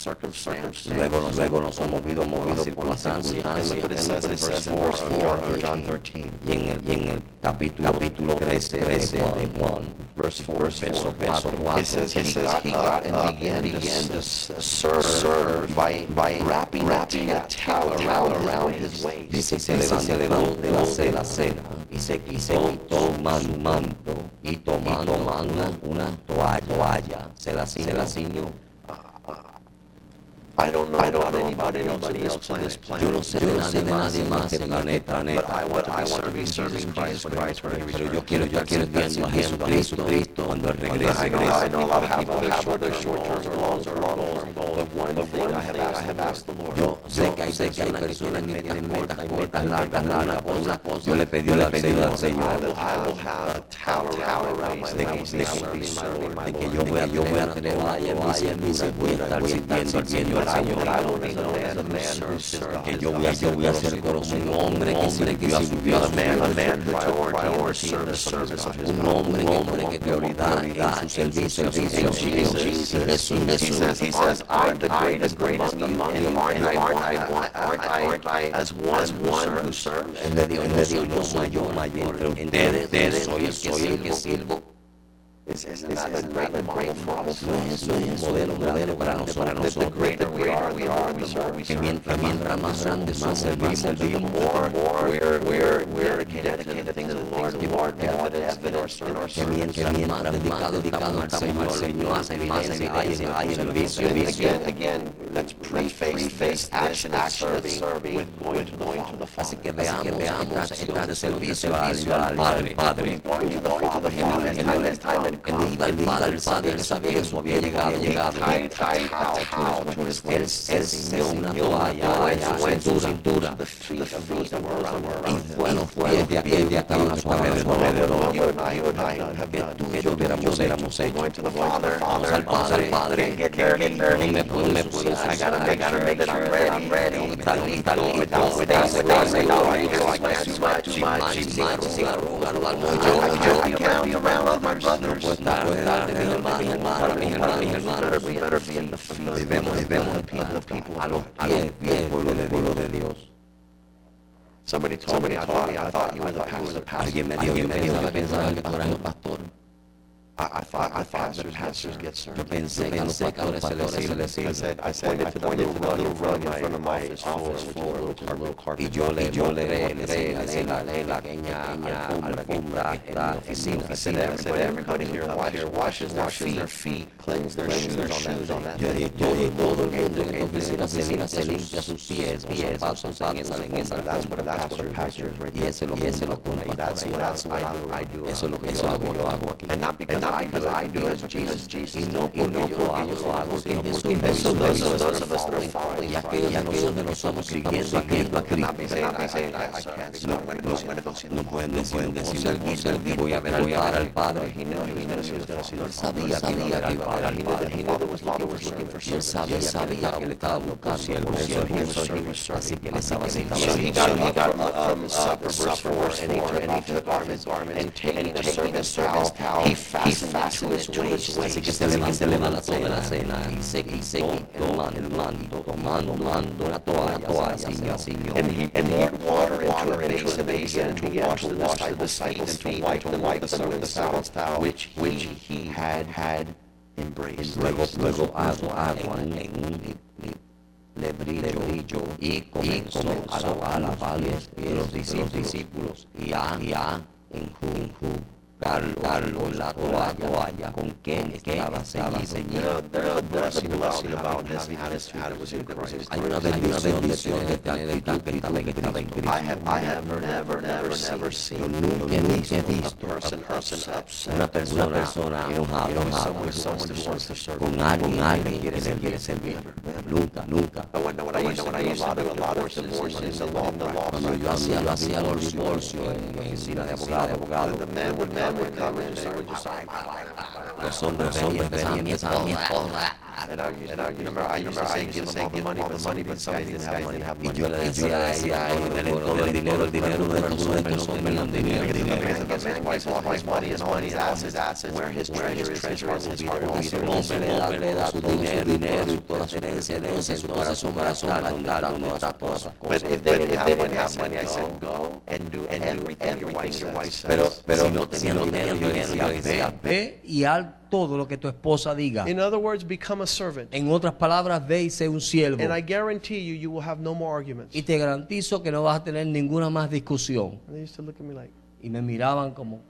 circumstance.
luego nos, luego nos hemos movido, movido por las circunstancias.
Look what it says, it says in verse 4 of John 13.
Y en el, y en el capítulo, capítulo 13, 13 de Juan,
Verse 4,
verso 4,
It says, he says, he got and began, began to serve, serve by, by wrapping, wrapping a towel around, around his waist.
Dice, se levantó de la cena, cena, y se, y se quitó su manto, y tomando una, una toalla, toalla, se la ciñó. Se la ciñó.
I don't know, I don't know about anybody else on this planet.
Yo no sé de nadie, de nadie más en el planeta,
But I want, I want to be serving Jesus Christ when he
Pero yo
returns.
quiero, yo quiero viendo a Jesucristo cuando Él regrese.
I know, I know a lot of people have other short-term goals or long-term goals. But one thing I have asked, I have asked the Lord.
Yo sé que hay personas que tienen metas cortas, largas, largas, una cosa. Yo le pedí, yo le pedí al Señor
I will have a towel around my
que, de que, que yo voy a, yo tener vaya, dice, voy a estar sirviendo al Señor, al Señor.
I will be known as a man who serves
Que yo voy a, yo voy a ser conocido un hombre que sirvió a su
a
Dios,
man, a man who took priority in the service of his
un
God.
hombre, un hombre que prioridad en su servicio, en su servicio.
Jesus,
Y Jesús,
he
Jesús,
says, he says, I'm the greatest, greatest among you, and aren't I, aren't I, aren't I, as one, who serves?
Él le dijo, él le dijo, yo soy yo mayor entre ustedes, ustedes soy el, soy el que sirvo.
Is- Isn't that a great model for us?
Es un modelo, para nosotros.
The greater we are, we are, we serve.
Mientras más grande somos, más servimos,
more, we're, we're, we're dedicated to things of the Lord, the Lord, evidence in our service.
mientras más dedicado, dedicado al Señor, Señor, más evidencia hay en el servicio.
Again, again, let's preface this action of serving with going to the
Así
Father.
que veamos, veamos de servicio al Padre, Padre.
Going to the Father, his time, his time had
Que no iba al Padre, el Padre, él sabía que eso había llegado, había llegado.
tied, tied a towel to his
Él,
waist.
él ciñó una toalla en su cintura
The feet of those that were around
y
him.
fue a los pies de aquellos que estaban a su alrededor.
You and I, you and I have
Que
done.
tú y yo hubiéramos hecho.
Going to the Father,
Vamos al Padre, Padre,
get there, get there.
no me puedo, me puedo
I gotta make sure that I'm ready, Somebody told me, I thought, I thought you were the pastor.
Alguien me dijo, yo pensaba que tú eras el pastor.
I, I thought, I thought that pastors get
Yo
served.
pensé que a los pastores se les se les
I said, I said, I pointed to the little rug in front of my office floor, which is a little carpet.
Y yo le, yo le, le, le, le, la, le, la pequeña alfombra que está en la oficina.
I said, I said, everybody here washes, washes their feet, their feet, cleans their shoes on that
Yo
thing.
dije, yo dije, todo el mundo en esta oficina se limpia, se limpia sus pies, pies, zapatos, en esa, en esa
That's what,
alfombra.
that's what a pastor is right
Y ese es lo que ese es lo que un pastor
That's what, that's what I do.
Eso es lo que yo hago, yo hago aquí.
And not because I do I do Jesus, Jesus.
Y no porque yo hago, lo hago, sino porque Jesús lo hizo. Y aquellos de nosotros no somos siguiendo a Cristo, a Cristo. No pueden decir, no servir, que voy a ver voy a ver al Padre. Él sabía que iba a ver al Padre. Y él sabía, sabía que le estaba buscando siervo, siervo, así que le estaba sentado
So he
así.
Got, he got up from supper, verse 4, and he took off his garment, and taking a servant's towel, he fastened it to his waist.
Así que se levantó, se levantó de la cena y se quitó el manto, el manto, tomando, tomando una toalla, toalla, ciñó, ciñó.
And he poured water into a basin, basin and to wash the disciples' feet, and to wipe them with the with the servant's towel, which which he had had embraced.
Luego, luego agua, agua en, en un lebrillo y comenzó a lavar a lavarles de los discípulos y a, y enjugarlo en la toalla, con que estaba. Hay una bendición de tener esta actitud que Yo nunca he visto una persona, enojada, con alguien, que le quiere servir. Nunca, nunca. Cuando yo hacía, los divorcios en oficina de abogado, de abogado,
the men would, men would come in and they would just
los hombres, los hombres venían mi esposa. Y yo le decía todo el dinero, el dinero de hombres tenían dinero, dinero. Su dinero, y toda su herencia, herencia, su corazón, corazón. Pero, pero si no yo decía, ve, ve y haz todo lo que tu esposa diga.
In other words, become a servant.
En otras palabras, ve y sé un siervo.
And I guarantee you, you will have no more arguments.
Y te garantizo que no vas a tener ninguna más discusión.
And they used to look at me like,
Y me miraban como...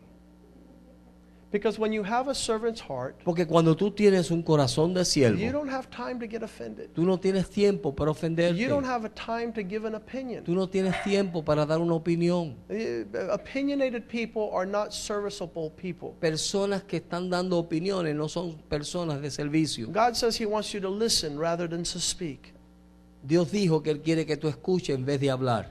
because when you have a servant's heart,
Porque cuando tú tienes un corazón de
you
siervo,
don't have time to get offended.
tú no tienes tiempo para ofenderte.
You don't have a time to give an opinion.
Tú no tienes tiempo para dar una opinión.
Uh, Opinionated people are not serviceable people.
Personas que están dando opiniones no son personas de servicio.
God says He wants you to listen rather than to speak.
Dios dijo que Él quiere que tú escuches en vez de hablar.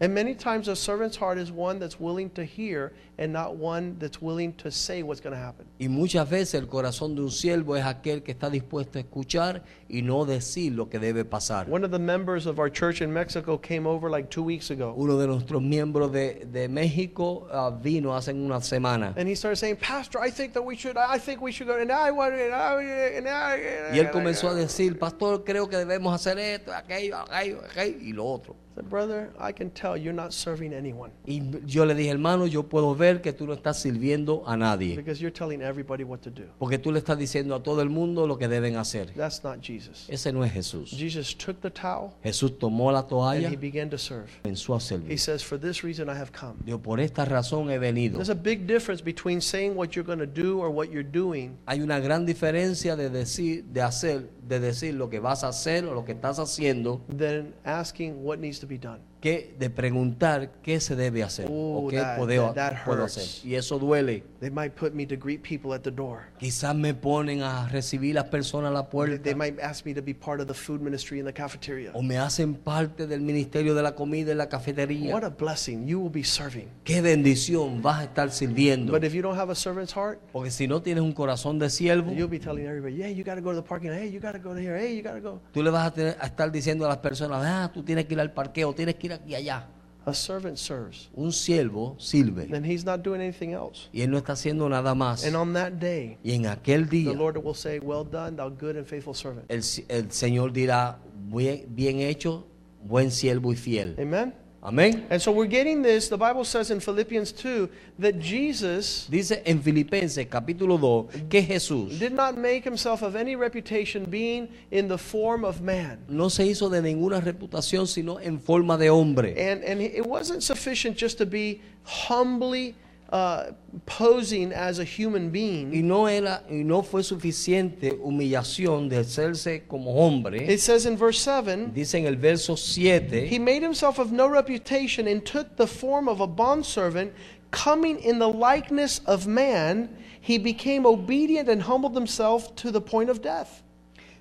And many times a servant's heart is one that's willing to hear and not one that's willing to say what's going to happen.
Y muchas veces el corazón de un siervo es aquel que está dispuesto a escuchar y no decir lo que debe pasar.
One of the members of our church in Mexico came over like two weeks ago.
Uno de nuestros miembros de, de México ah, vino hace una semana
And he started saying, Pastor, I think that we should, I think we should go, and I want, and I, and I,
y él comenzó a decir, pastor, creo que debemos hacer esto, aquello, aquello, aquello y lo otro.
said, Brother, I can tell you're not serving anyone
Y yo le dije, hermano, yo puedo ver que tú no estás sirviendo a nadie.
because you're telling everybody what to do.
Porque tú le estás diciendo a todo el mundo lo que deben hacer.
That's not Jesus.
Ese no es Jesús.
Jesus took the towel
Jesús tomó la
and
toalla
he
y
began to serve.
comenzó a
He
servir.
says, For this reason I have come.
Por esta razón he venido.
There's a big difference between saying what you're going to do or what you're doing
Hay una gran diferencia de decir, de hacer, de decir lo que vas a hacer o lo que estás haciendo,
than asking what needs to be done.
Que de preguntar qué se debe hacer o qué
that-
puedo,
that-
hacer. Y eso duele.
They might put me to greet people at the door.
Quizás me ponen a recibir las personas a la puerta
they might ask me to be part of the food ministry in the cafeteria.
o me hacen parte del ministerio de la comida en la cafetería.
What a blessing. You will be serving.
Qué bendición vas a estar sirviendo.
But if you don't have a servant's heart,
Porque si no tienes un corazón de siervo,
you'll be telling everybody, yeah, you got to go to the parking. Hey, you got to go to here. Hey, you got to go.
tú le vas a, tener- a estar diciendo a las personas, ah, tú tienes que ir al parqueo, tienes que ir aquí allá.
A servant serves.
Un siervo sirve
Then he's not doing anything else.
y él no está haciendo nada más.
And on that day,
Y en aquel
the
día
Lord will say, Well done, thou good and faithful servant.
el, el Señor dirá, bien, bien hecho, buen siervo y fiel.
Amen?
Amén.
And so we're getting this. The Bible says in Philippians 2 that Jesus
Dice en Filipenses capítulo 2 que Jesús
did not make himself of any reputation being in the form of man.
no se hizo de ninguna reputación sino en forma de hombre.
And, and it wasn't sufficient just to be humbly uh, posing as a human
Y
being.
no, era, y no fue suficiente humillación de hacerse como hombre.
It says in verse 7
Dice en el verso 7,
He made himself of no reputation and took the form of a bondservant, coming in the likeness of man. He became obedient and humbled himself to the point of death.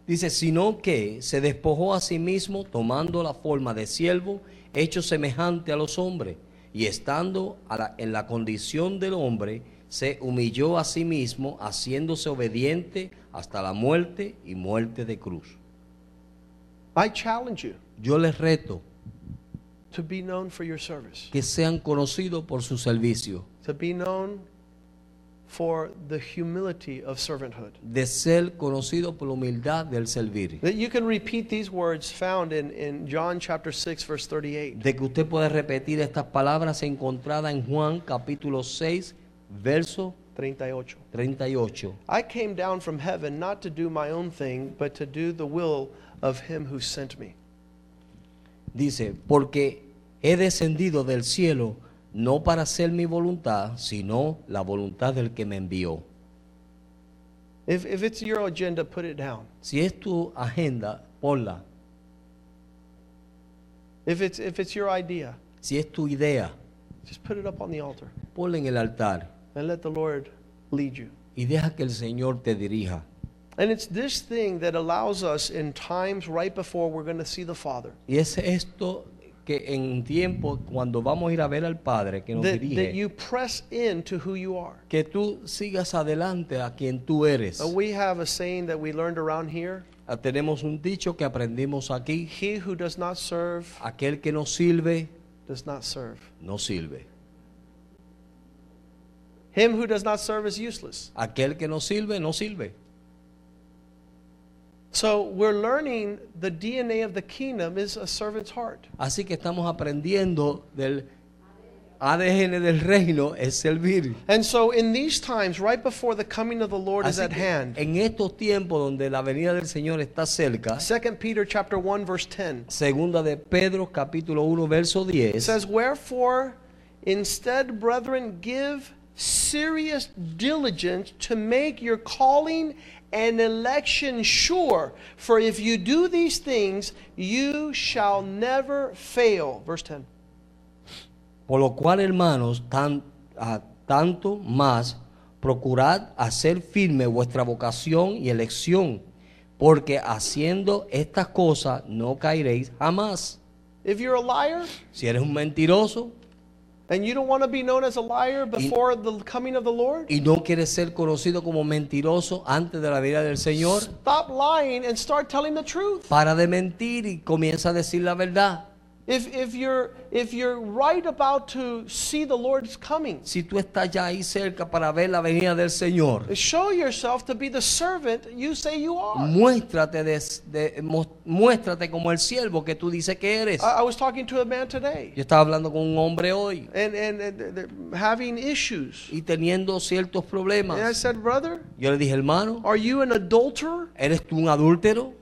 dice, sino que se despojó a sí mismo tomando la forma de siervo, hecho semejante a los hombres, y estando la- en la condición del hombre, se humilló a sí mismo, haciéndose obediente hasta la muerte y muerte de cruz.
I challenge you
Yo les reto
to be known for your service,
que sean conocidos por su servicio,
to be known for the humility of servanthood.
de ser conocidos por la humildad del servir.
That you can repeat these words found in, in John chapter 6, verse 38.
de que usted puede repetir estas palabras encontradas en Juan capítulo 6, verso
38.
38.
I came down from heaven not to do my own thing, but to do the will of him who sent me.
Dice, porque he descendido del cielo no para hacer mi voluntad, sino la voluntad del que me envió.
If, if it's your agenda, put it down.
Si es tu agenda, ponla.
If it's, if it's your idea,
Si es tu idea,
just put it up on the altar
ponla en el altar
and let the Lord lead you.
y deja que el Señor te dirija.
And it's this thing that allows us in times right before we're going to see the Father
Y es esto que en tiempo, cuando vamos a ir a ver al Padre que nos
that, that
dirige,
you press into who you are.
que tú sigas adelante a quien tú eres.
We have a saying that we learned around here
Ah, Tenemos un dicho que aprendimos aquí,
He who does not serve
aquel que no sirve,
does not serve.
no sirve.
Him who does not serve is useless.
Aquel que no sirve, no sirve.
So we're learning the DNA of the kingdom is a servant's heart.
Así que estamos aprendiendo del ADN del reino es servir.
And so in these times, right before the coming of the Lord is at hand,
en estos tiempos donde la venida del Señor está cerca,
2 Peter chapter 1 verse 10
segunda de Pedro capítulo 1 verso
it says, Wherefore, instead, brethren, give serious diligence to make your calling and election sure. For if you do these things, you shall never fail. Verse 10.
por lo cual hermanos, tan, a tanto más procurad hacer firme vuestra vocación y elección, porque haciendo estas cosas no caeréis jamás.
If you're a liar
Si eres un mentiroso
and you don't want to be known as a liar before the coming of the Lord,
y no quieres ser conocido como mentiroso antes de la venida del Señor,
stop lying and start telling the truth.
para de mentir y comienza a decir la verdad.
If, if, you're, if you're right about to see the Lord's coming,
Si tú estás ya ahí cerca para ver la venida del Señor,
show yourself to be the servant you say you are.
muéstrate, de- de- mu- muéstrate como el siervo que tú dices que eres.
I, I was talking to a man today,
Yo estaba hablando con un hombre hoy
and, and, and having issues.
y teniendo ciertos
And I
problemas.
said, Brother,
Yo le dije, hermano,
are you an adulterer?
¿eres tú un adúltero?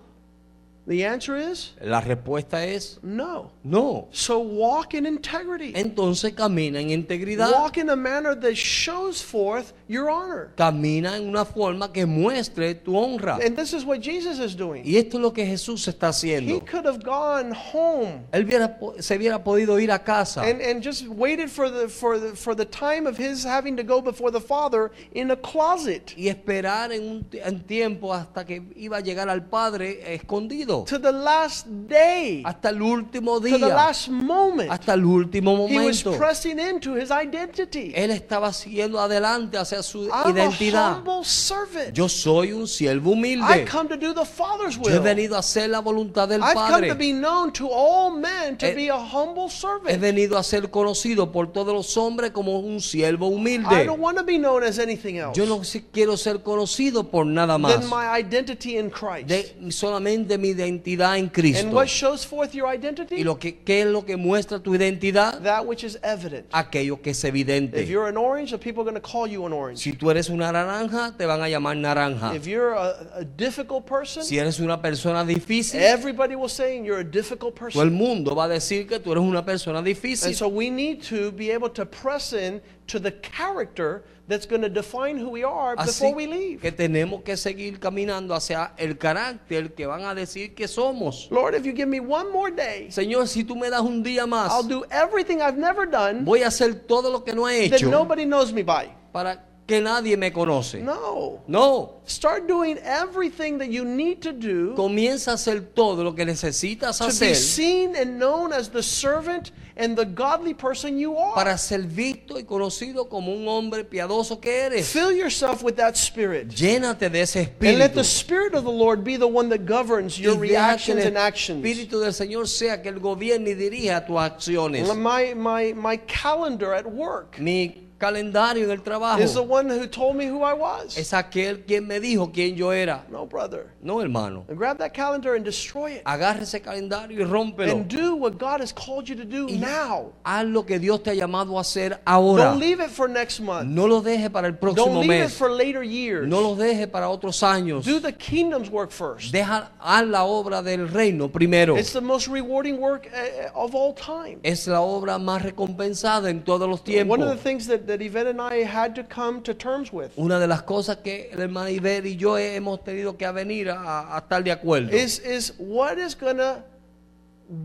The answer is
La respuesta es
no.
no.
So walk in integrity.
Entonces camina en integridad.
Walk in a manner that shows forth your honor.
Camina en una forma que muestre tu honra.
And this is what Jesus is doing.
Y esto es lo que Jesús está
He
haciendo.
could have gone home
Él hubiera se hubiera podido ir a casa
and, and just waited for the, for, the, for the time of his having to go before the Father in a closet
y esperar en un en tiempo hasta que iba a llegar al Padre escondido.
To the last day,
Hasta el último
to the
día.
last moment.
Hasta el último
He was
momento.
pressing into his identity.
Él estaba siguiendo adelante hacia su
I'm a
identidad.
humble servant.
Yo soy un siervo
I
humilde.
come to do the Father's
Yo he
will.
venido a hacer la voluntad del
I've come to
Padre.
be known to all men to
Eh,
be a humble
He
servant.
venido a ser conocido por todos los hombres como un siervo
I
humilde.
don't want to be known as anything else
Yo no quiero ser conocido por nada
than
más.
my identity in Christ.
De solamente mi identidad en
And what shows forth your
Y
identity?
lo que ¿qué es lo que muestra tu identidad?
That which is evident.
Aquello que es
If
evidente.
you're an orange, the people are going to call you an orange.
Si tú eres una naranja, te van a llamar naranja.
If you're a, a difficult person,
Si eres una persona difícil,
everybody will say you're a difficult
todo el
person.
mundo va a decir que tú eres una persona
And
difícil.
so we need to be able to press in to the character that's going to define who we are
Así
before we leave.
que tenemos que seguir caminando hacia el carácter que van a decir que somos.
Lord, if you give me one more day,
Señor, si tú me das un día más,
I'll do everything I've never done
voy a hacer todo lo que no he
that
hecho
nobody knows me by.
para que nadie me conoce.
No.
No,
Start doing everything that you need to do
comienza a hacer todo lo que necesitas
to be
hacer
seen and known as the servant and the godly person you are.
para ser visto y conocido como un hombre piadoso que eres.
Fill yourself with that spirit.
Llénate de ese espíritu.
And let the spirit of the Lord be the one that governs your reactions and actions.
espíritu del Señor sea que Él gobierne y dirija tus acciones.
My, my, my calendar at work
Mi calendario en el trabajo
is the one who told me who I was.
es aquel quien me dijo quién yo era.
No, brother.
No, hermano.
And grab that calendar and destroy it.
Agarre ese calendario y rómpelo.
And do what God has called you to do
Y
now.
haz lo que Dios te ha llamado a hacer ahora.
Don't leave it for next month.
No lo deje para el próximo
Don't leave it
mes.
for later years.
No lo deje para otros años.
Do the kingdom's work first.
Deja haz la obra del reino primero.
It's the most rewarding work uh, of all time.
Es la obra más recompensada en todos los
One of the
tiempos.
things that, that Yvette and I had to come to terms with
Una de las cosas que el hermano Iber y yo hemos tenido que venir a, a estar de acuerdo
is, is what is going to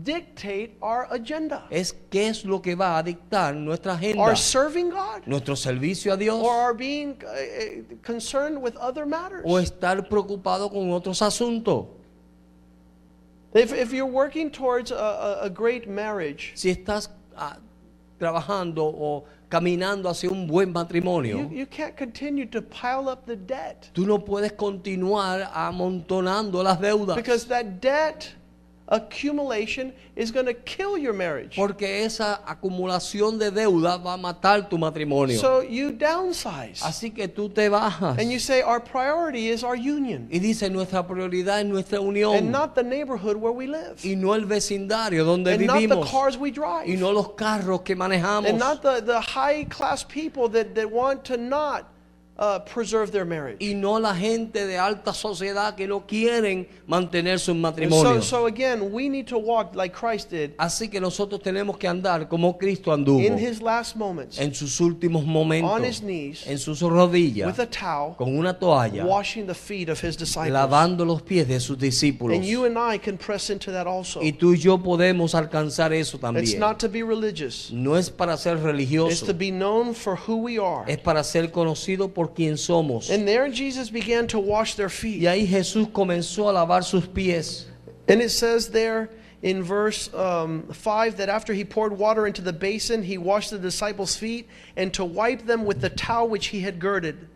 dictate our agenda.
es qué es lo que va a dictar nuestra agenda,
Our serving God
nuestro servicio a Dios
or our being uh, uh, concerned with other matters.
o estar preocupado con otros asuntos.
If, if you're working towards a, a, a great marriage,
Si estás ah, trabajando o caminando hacia un buen matrimonio,
you, you can't continue to pile up the debt.
Tú no puedes continuar amontonando las deudas.
Because that debt accumulation is going to kill your marriage.
porque esa acumulación de deuda va a matar tu matrimonio.
So you downsize
Así que tú te bajas
and you say our priority is our union
y dice nuestra prioridad es nuestra unión.
and not the neighborhood where we live
y no el vecindario donde
and not the cars we drive.
y no los carros que manejamos
and not the, the high class people that, that want to not uh, preserve their marriage.
y no la gente de alta sociedad que no quieren mantener sus
so,
matrimonios.
so again, we need to walk like Christ did
Así que nosotros tenemos que andar como Cristo anduvo
in his last moments
en sus últimos
on his
momentos,
knees
en sus rodillas,
with a towel,
con una toalla,
washing the feet of his disciples.
lavando los pies de sus discípulos.
And you and I can press into that also.
Y tú y yo podemos alcanzar eso
It's
también.
not to be religious.
No es para ser
It's to be known for who we are.
es para ser conocido por quien somos.
And there Jesus began to wash their
Y
feet.
ahí Jesús comenzó a lavar sus pies.
And it says there in verse um, 5 that after he poured water into the basin, he washed the disciples' feet and to wipe them with the towel which he had girded.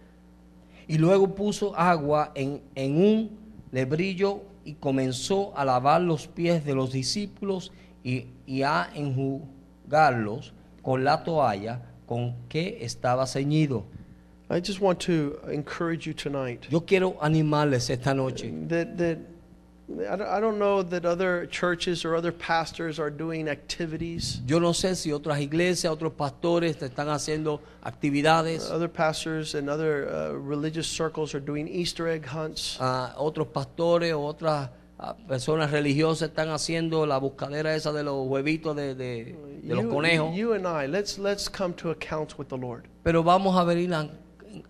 Y luego puso agua en, en un lebrillo y comenzó a lavar los pies de los discípulos y, y a enjugarlos con la toalla con que estaba ceñido.
I just want to encourage you tonight
Yo quiero animarles esta noche.
that that I don't, know that other churches or other pastors are doing activities.
Yo no sé si otras iglesias, otros pastores están haciendo actividades,
Other pastors and other uh, religious circles are doing Easter egg hunts.
ah, otros pastores o otras ah, personas religiosas están haciendo la buscadera esa de los huevitos de, de- de los
You,
conejos.
you and I, let's let's come to accounts with the Lord.
Pero vamos a venir a,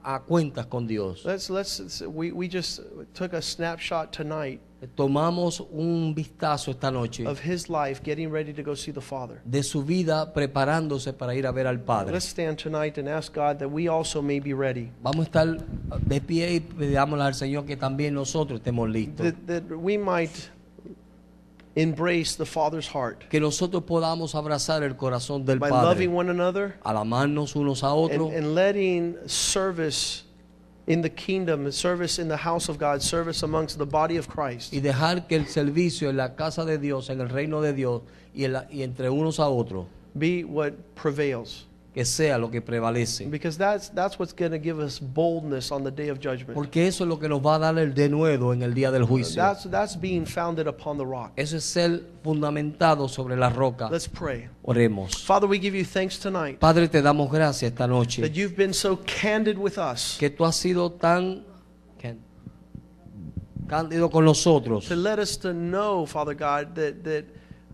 a cuentas con Dios.
Let's let's we, we just took a snapshot tonight
Tomamos un vistazo esta noche
of his life getting ready to go see the Father.
de su vida preparándose para ir a ver al Padre.
Let's stand tonight and ask God that we also may be ready.
Vamos a estar de pie y pidámosle al Señor que también nosotros estemos listos.
That, that we might embrace the Father's heart.
Que nosotros podamos abrazar el corazón del
by loving one another
al amarnos unos a
and,
otros.
and letting service in the kingdom, service in the house of God, service amongst the body of Christ.
Y dejar que el servicio en la casa de Dios, en el reino de Dios y, en la- y entre unos a otros,
be what prevails.
Que sea lo que prevalece.
Because that's that's what's going to give us boldness on the day of judgment.
Porque eso es lo que nos va a dar el denuedo en el día del juicio.
That's that's being founded upon the rock.
Eso es ser fundamentado sobre la roca.
Let's pray.
Oremos.
Father, we give you thanks tonight
Padre, te damos gracias esta noche.
that you've been so candid with us
que tú has sido tan cándido con nosotros
to let us to know, Father God, that that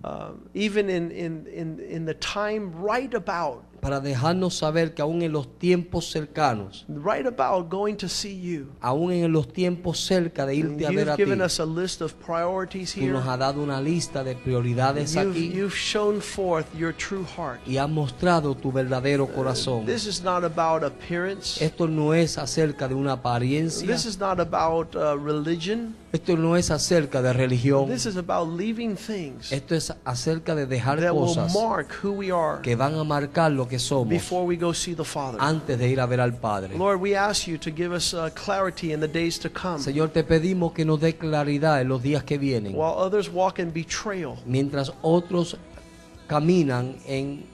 um, even in, in in in the time right about
para dejarnos saber que aún en los tiempos cercanos,
right about going to see you,
aún en los tiempos cerca de irte a ver a ti,
given us a list of priorities
tú nos has dado una lista de prioridades
You've,
aquí
you've shown forth your true heart.
y has mostrado tu verdadero corazón.
This is not about appearance.
Esto no es acerca de una apariencia,
This is not about uh, religion.
Esto no es acerca de religión,
This is about leaving things
esto es acerca de dejar
that will
cosas
mark who we are
que van a marcar lo que somos
before we go see the Father.
antes de ir a ver al Padre.
Lord, we ask you to give us uh, clarity in the days to come.
Señor, te pedimos que nos dé claridad en los días que vienen,
While others walk in betrayal,
mientras otros caminan en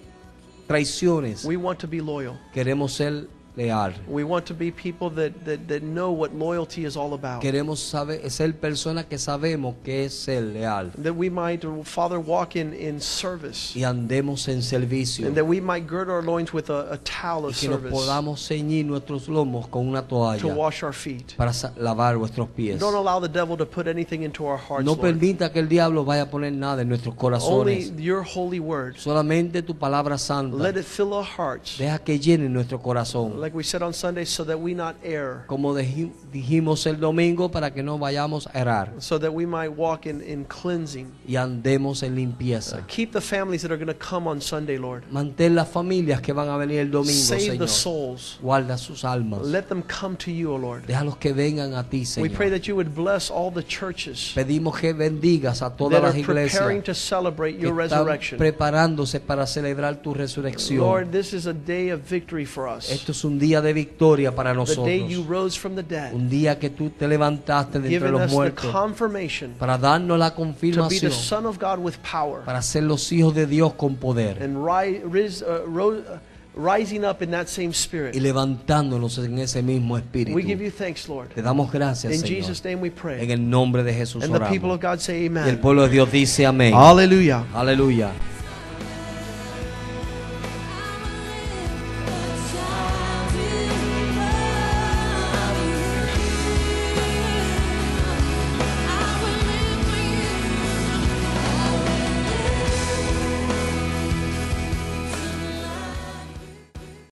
traiciones.
we want to be loyal.
Queremos ser leal.
We want to be people that, that, that know what loyalty is all about.
Queremos saber, ser personas que sabemos que es ser leal
That we might, Father, walk in, in service.
y andemos en servicio
And that we might gird our loins with a, a towel
y
of
que nos
service
podamos ceñir nuestros lomos con una
to
toalla
wash our feet.
para lavar vuestros pies.
Don't allow the devil to put anything into our hearts,
No
Lord.
permita que el diablo vaya a poner nada en nuestros
Only
corazones.
your holy word.
Solamente tu palabra santa.
Let it fill our hearts.
Deja que llene nuestro corazón.
Like we said on Sunday, so that we not err.
Como dijimos el domingo, para que no vayamos a errar
So that we might walk in, in cleansing.
y andemos en limpieza.
Keep the families that are going to come on Sunday, Lord.
Mantén las familias que van a venir el domingo,
Save the
Señor.
souls.
Guarda sus almas.
Let them come to you, O Lord.
Déjalos que vengan a ti,
We pray
Señor.
that you would bless all the churches
Pedimos que bendigas a todas
that
las
are preparing
iglesias
to celebrate your resurrection.
preparándose para celebrar tu resurrección.
Lord, this is a day of victory for us.
Esto es un día de victoria para nosotros. Un día que tú te levantaste de entre los muertos para darnos la confirmación, para ser los hijos de Dios con poder
uh, uh, rising up in that same
y
spirit.
levantándonos en ese mismo
We give
espíritu.
you thanks, Lord.
Te damos gracias,
In
Señor.
Jesus' name we
En
pray.
el nombre de Jesús
And the people
oramos.
of God say
Y el
amen.
pueblo de Dios dice amén.
Hallelujah.
Aleluya.